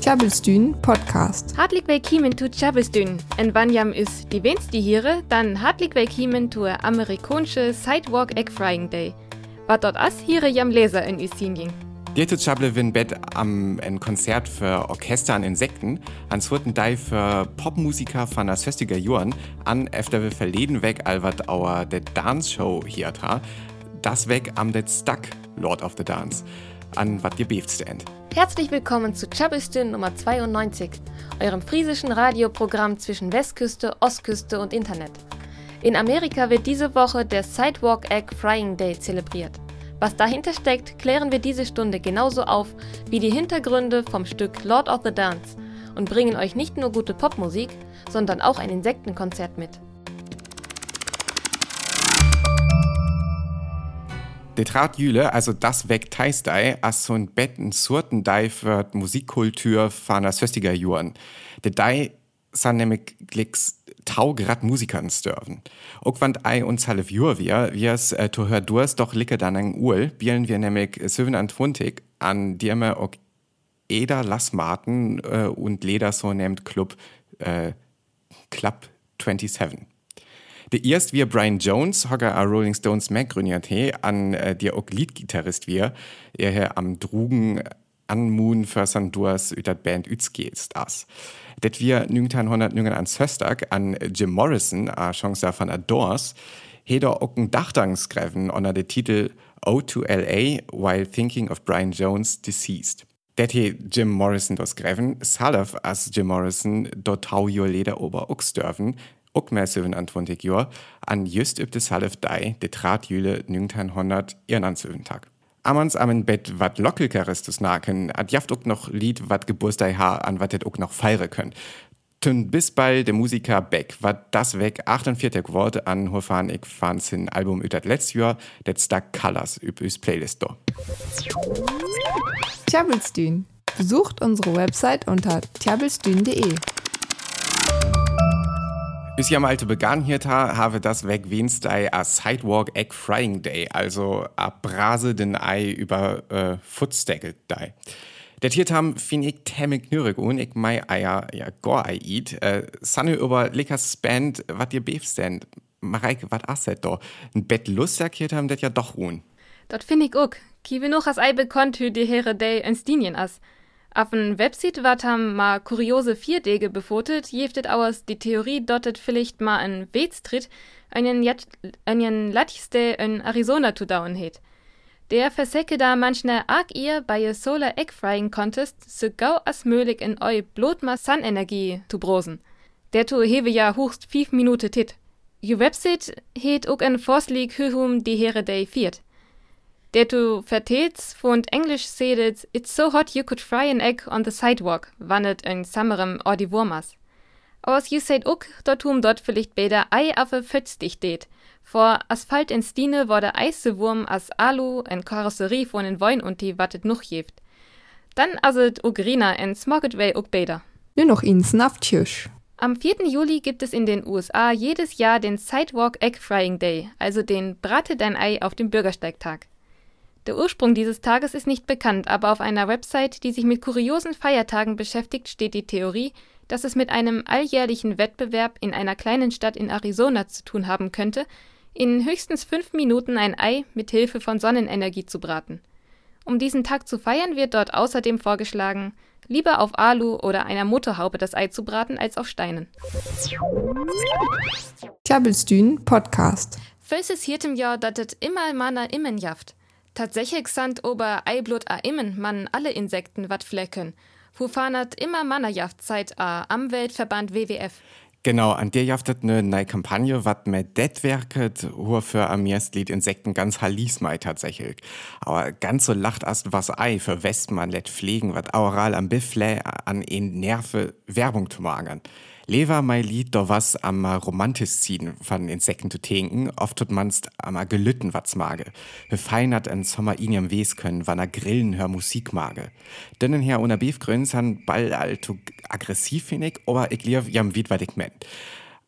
Tjabelstün Podcast. Hartelijk willkommen zu Tjabelstün. En wanneer is die wenigste hier, dann hartelijk willkommen zu amerikanische Sidewalk Egg Frying Day. Wat dort as hier jam Leser in Üsinjing. Dieter Chable win Bett am ein Konzert für Orchester an Insekten, ans wurden Dei für Popmusiker von der 60er Jahren an efter wir verleden weg alwat our der Dance Show hier tra, das weg am det Stuck Lord of the Dance, an wat dir beeft stand. Herzlich willkommen zu Tjabelstün Nummer 92, eurem friesischen Radioprogramm zwischen Westküste, Ostküste und Internet. In Amerika wird diese Woche der Sidewalk Egg Frying Day zelebriert. Was dahinter steckt, klären wir diese Stunde genauso auf wie die Hintergründe vom Stück Lord of the Dance und bringen euch nicht nur gute Popmusik, sondern auch ein Insektenkonzert mit. De Trat Jüle, also das weg Teistei, as so ein Betten surten Dei für Musikkultur von der 60er Jahren. De Dei san nämlich glicks taugrad Musikern störven. Auch wenn ei uns half Jür wir, wir es äh, to hör durs doch licke dann ein Uhl, bielen wir nämlich 27 an dirme auch Eder Lassmarten äh, und Leder so nennt Club äh, Club 27. Der erst wir Brian Jones, hogger a Rolling Stones Mac grünjert he, an äh, der auch Liedgitarrist wir, er hier am Drugen an Moon für Sandurs ütat Band Ützgeest as. Det wir 1999 an Jim Morrison, a Chance von Adores, heder auch ein Dachtangsgreffen unter der Titel O to LA while thinking of Brian Jones deceased. Det he Jim Morrison dos greven, salaf as Jim Morrison dort tau jo leder ober uxdörfen, uck mehr 27 Jor, an just üb de salaf dei, de trat jüle 1900 ihren Tag. Amans am Bett wat Lockelkaristus naken, ad jaft ook noch Lied wat Geburtstag ha an wat ook noch feiere können. Tün bis bald der Musiker Beck, wat das weg 48 Worte an hofan ich fand sin Album ütat letzt Jahr, det stak Colors üb üs Playlist do. Tjabelstün. Besucht unsere Website unter tjabelstün.de. Bis ja mal begann hier ta, habe das weg Wednesday a Sidewalk Egg Frying Day, also a Brase den Ei über äh, Footstacked Day. Der Tiert haben fin ich temmig nürig und ich mei Eier ja gor Ei eat. Äh, Sanne über leckers Band, wat ihr beefst denn? Mareike, wat asset do? Ein Bett Lust erkehrt haben det ja doch ruhen. Dort find ich auch. Kiwe noch as Ei bekannt hü die Here Day in Stinien as. Auf en Website wat ham ma kuriose Vierdege befotet, jeftet auers die Theorie dottet vielleicht ma en Wetstritt einen, Latchste in Arizona zu dauern het. Der versäcke da manchne arg ihr bei ihr Solar Egg Frying Contest so gau as möglich in eu blotma Sun-Energie zu brosen. Der tu hewe ja hochst fünf Minuten tit. Ju Website het ook en Vorschlag hühum die Here Day viert. Der du vertets von Englisch sedet, it's so hot you could fry an egg on the sidewalk, wannet in sammerem ordi Wurmas. Aus you said ook, dort hum dort vielleicht beder Ei affe fötz dich det. Vor Asphalt in Stine war der eise Wurm as Alu en Karosserie von en Wein und die wattet noch jeft. Dann aset Ugrina en Smocket way ook beder. Nur noch ins Nafttjusch. Am 4. Juli gibt es in den USA jedes Jahr den Sidewalk Egg Frying Day, also den Brate dein Ei auf dem Bürgersteigtag. Der Ursprung dieses Tages ist nicht bekannt, aber auf einer Website, die sich mit kuriosen Feiertagen beschäftigt, steht die Theorie, dass es mit einem alljährlichen Wettbewerb in einer kleinen Stadt in Arizona zu tun haben könnte, in höchstens fünf Minuten ein Ei mit Hilfe von Sonnenenergie zu braten. Um diesen Tag zu feiern, wird dort außerdem vorgeschlagen, lieber auf Alu oder einer Motorhaube das Ei zu braten als auf Steinen. Tjabelstün Podcast. Fölses hiertem Jahr datet immer mana immenjaft. Tatsächlich sind ober Eiblut a immen man alle Insekten wat flecken. Hufanat immer mannerjaft seit a am Weltverband WWF. Genau, an der jaftet ne neue Kampagne, wat mit det werket, hur für am Lied Insekten ganz halismai tatsächlich. Aber ganz so lacht erst was ei für Westmann let pflegen, wat aural am Biffle an en Nerve Werbung zu machen. Lever mei Lied do was am romantisch ziehen von Insekten zu tinken, oft tut manst am gelütten wat's mage. Befeinert en Sommer iniam wes können, wann er grillen hör Musik mage. Dünnen her una Beefgrüns han ball alto aggressiv finig, aber ich lief jam wit wat ich men.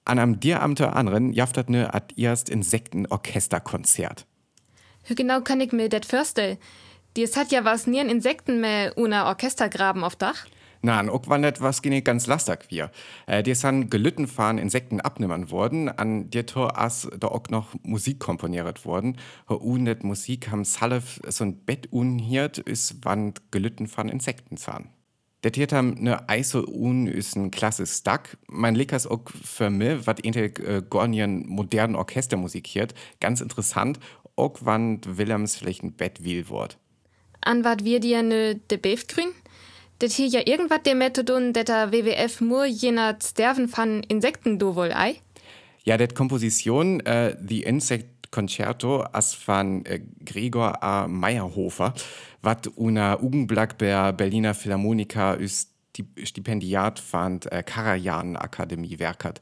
An am Dieramte anderen jaftet ne at erst Insektenorchesterkonzert. Hü genau kann ich mir det vorstellen. Dies hat ja was nie Insekten mehr una Orchestergraben auf Dach. An ook wandert was gene ganz lastig wir. Äh, die san gelütten fahren Insekten abnimmern worden, an dir Tor as da auch noch Musik komponiert worden. Ho unet Musik ham Salef so ein Bett unhiert, is wand gelütten fahren Insekten zahn. Der Tiert ham ne Eisel un is ein klasse Stack. Mein Lickers auch für mich, wat inte äh, Gornien modernen Orchestermusik hiert, ganz interessant, auch wand Willems vielleicht ein Bett will wort. An wat wir dir ne de Beefgrün? Det hier ja irgendwas der Methodon, dat der WWF nur jener Sterven von Insekten do wohl ei? Ja, det Komposition äh, The Insect Concerto as von äh, Gregor A. Meyerhofer, wat una Ugenblack der Berliner Philharmoniker ist Stipendiat von äh, Karajan Akademie werkert.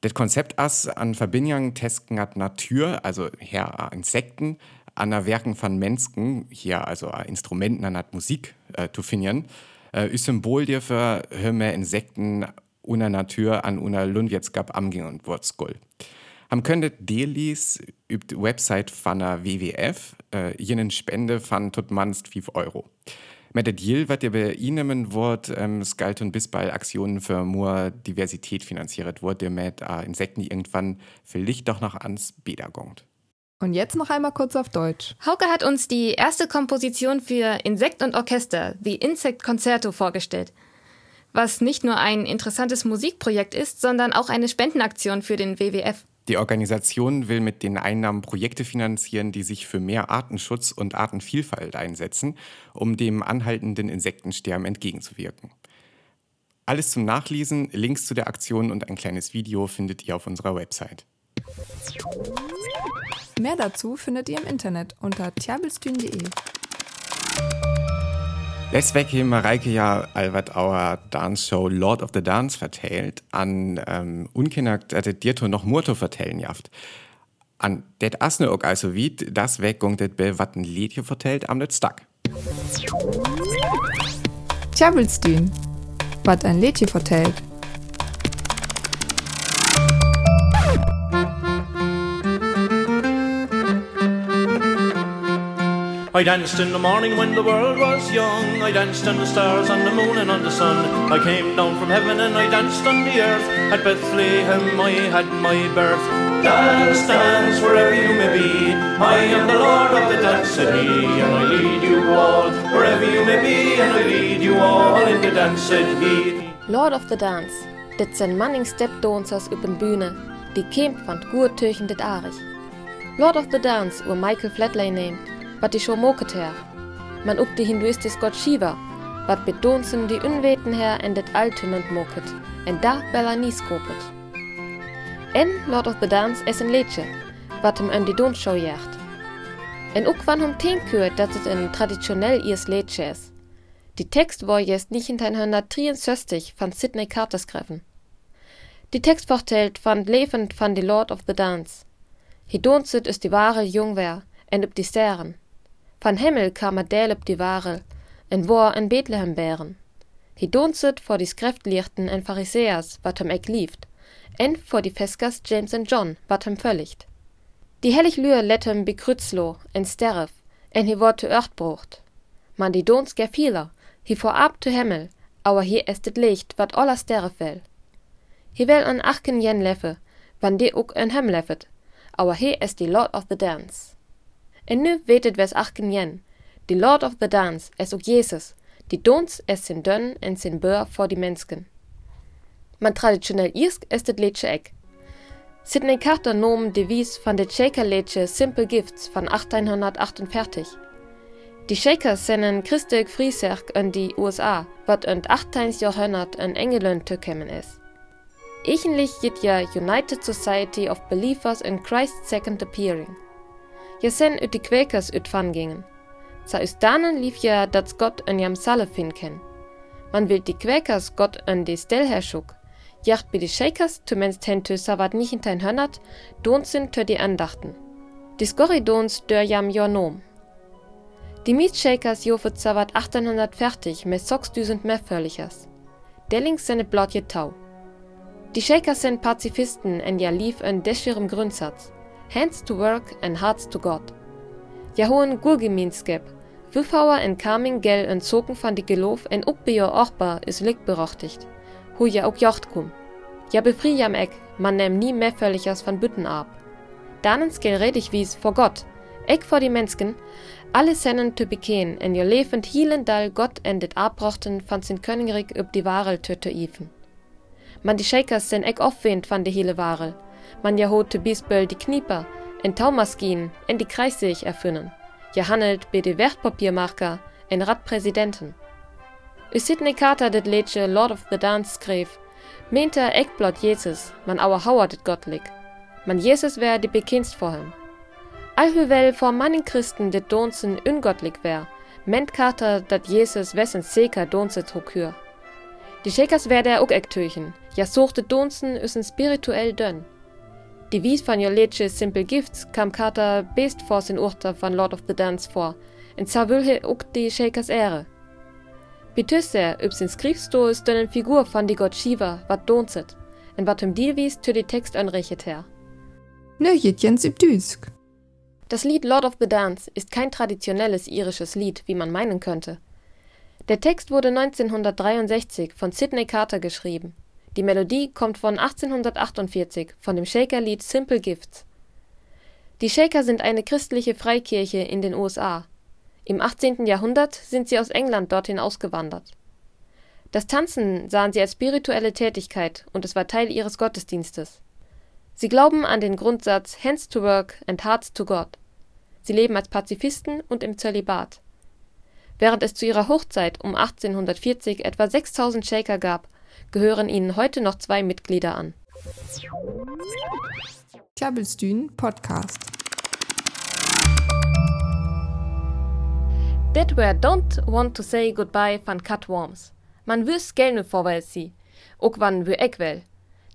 Das Konzept as an Verbindung tesken hat Natur, also her Insekten, an der Werken von Menschen, hier also Instrumenten an Musik äh, zu finden äh, ist Symbol dafür, hör mehr Insekten una Natur an una Lundwietskap amging und Wurzgull. Ham könntet Delis übt Website von der WWF, äh, jenen Spende von tot manst 5 Euro. Mit der Deal wird ihr bei Ihnen Wort ähm, skalt und bis bald Aktionen für more Diversität finanziert wird, der mit äh, Insekten irgendwann vielleicht doch noch ans Bäder gongt. Und jetzt noch einmal kurz auf Deutsch. Hauke hat uns die erste Komposition für Insekt und Orchester, The Insect Concerto, vorgestellt. Was nicht nur ein interessantes Musikprojekt ist, sondern auch eine Spendenaktion für den WWF. Die Organisation will mit den Einnahmen Projekte finanzieren, die sich für mehr Artenschutz und Artenvielfalt einsetzen, um dem anhaltenden Insektensterben entgegenzuwirken. Alles zum Nachlesen, Links zu der Aktion und ein kleines Video findet ihr auf unserer Website. Mehr dazu findet ihr im Internet unter tjabelstün.de. Letztweg haben Mareike ja Albert Auer Dance Show Lord of the Dance vertellt, an ähm, unkennt, dass dir noch Murto vertellen jaft. An det asne ook also wie das Weggung det be watten Liedje vertellt am net Stack. Tjabelstün, wat ein Liedje vertellt. I danced in the morning when the world was young. I danced on the stars, on the moon, and on the sun. I came down from heaven and I danced on the earth. At Bethlehem I had my birth. Dance, dance, wherever you may be. I am the Lord of the dance, and I lead you all. Wherever you may be, and I lead you all in the dance, he. Lord of the Dance, dit zijn manning stepdancers op een bühne, die kämpft van dit arig. Lord of the Dance, ur Michael Flatley neemt, wat die schon moket her. Man upp die hinduistis Gott Shiva, wat bedonsen die unweten her en alten und moket, en da bella nie skopet. En Lord of the Dance es en leedje, wat hem an die Donshow jacht. En ook wann hom teen kuurt dat het een traditionell iers leedje is. Die Text war jetzt nicht in 1963 von Sidney Carter skriven. Die Text vertellt van levend van die Lord of the Dance. Hij donset is die ware jongwer en op die sterren. Van Himmel kam deel op die ware, en war in Bethlehem bären. Hij donset voor die Skriftlichten en Pharisäers, wat hem ek lieft, en voor die Feskers James en John, wat hem völligt. Die hellig Lühe let hem bekrützlo en sterf, en hij wordt te Örtbrucht. Man die dons ger vieler, hij vorab te Himmel, aber hier ist het Licht, wat aller sterre fell. Hij wel an achken jen leffe, wann die ook en hem leffet, aber hier ist die Lord of the Dance. En nu weet het wes achken jen. Die Lord of the Dance es ook Jesus, die dons es sin dönn en sin bör voor die mensken. Man traditionell irsk est het leedje ek. Sidney Carter nomen Devis van de Shaker-Liedje Simple Gifts van 1848. Die Shakers sennen christelijk Frieserk in die USA, wat in 18. Jahrhundert in Engeland toekommen is. Eigentlich jit ja United Society of Believers in Christ's Second Appearing. Je sen ut die Quakers ut van gingen. Sa us danen lief ja dat Gott in jam Salle fin ken. Man will die Quakers Gott in die Stel herschuk. Jacht bi die Shakers zumindest hentu savat nicht in tein hönnert, dons sind tö die Andachten. Die Skorridons dör jam jornom. Die Mietshakers jofet savat 1840 mit 6000 mehr völligers. Dellings seine blotje tau. Die Shakers sind Pazifisten en ja lief en descherem Grundsatz. Hands to work and hearts to God. Ja hohen Gurgeminskep, Wüffauer en Kaming gel en Zoken van die Geloof en ook bij ochbar is lik berechtigt. Hoe ja ook jocht kum. Ja befrie jam ek, man nehm nie mehr völlig aus van Bütten ab. Danens gel redig wies vor Gott, ek vor die Menschen, alle sennen te bekeen en je levend hielen dal Gott en dit abbrochten van sin Königrik üb die Warel töte ifen. Man die Shakers sen ek aufwend van de hele Warel, man ja hote bisböll die Knieper, en Taumaskinen en die Kreisseich erfinnen. Je handelt bei de Wertpapiermarker en Radpräsidenten. U Sidney Carter dit Liedje Lord of the Dance schreef, meinte er ekblot Jesus, man auer Hauer dit Gottlik. Man Jesus wär die bekennst vor ihm. Allhüwel vor mannen Christen dit Donzen ungottlik wär, ment Carter dat Jesus wessen Seker Donzet hokür. Die Shakers wär der ook ektöchen, ja suchte Donzen üssen spirituell dönn. Die Wies van jo Liedje Simple Gifts kam Carter best vor sin Urter van Lord of the Dance vor, en sa will he ook die Shakers Ehre. Betysse üb sin Skrifsto ist dönn Figur van die Gott Shiva, wat donzet, en wat him Deal wies tü die Text anrechet her. Nöjetjens üb Düsk. Das Lied Lord of the Dance ist kein traditionelles irisches Lied, wie man meinen könnte. Der Text wurde 1963 von Sidney Carter geschrieben. Die Melodie kommt von 1848 von dem Shaker-Lied Simple Gifts. Die Shaker sind eine christliche Freikirche in den USA. Im 18. Jahrhundert sind sie aus England dorthin ausgewandert. Das Tanzen sahen sie als spirituelle Tätigkeit und es war Teil ihres Gottesdienstes. Sie glauben an den Grundsatz Hands to Work and Hearts to God. Sie leben als Pazifisten und im Zölibat. Während es zu ihrer Hochzeit um 1840 etwa 6000 Shaker gab, gehören ihnen heute noch zwei Mitglieder an. Tjabelstühn Podcast. That were Don't Want to Say Goodbye van Cutworms. Man wüs gerne vorwärts sie. Ook wann wü ek wel.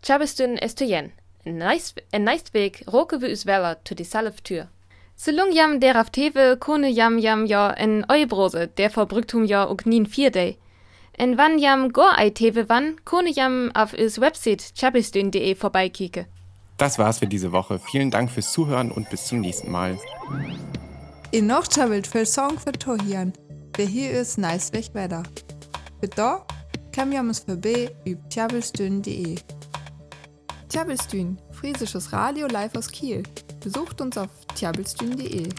Tjabelstühn es zu jen. En neist weg roke wü us weller to die Salftür. Selung jam der auf Tewe kone jam jam ja en Eubrose, der verbrücktum ja ook nien vierdei. En wann jam go ei Tewe wann, kone jam auf is Website chabistün.de vorbeikike. Das war's für diese Woche. Vielen Dank fürs Zuhören und bis zum nächsten Mal. In noch tjabelt für Song für Tohian. Der hier ist nice weg weiter. Für da kam jamus vorbei üb tjabelstün.de. Tjabelstün, friesisches Radio live aus Kiel. Besucht uns auf tjabelstün.de.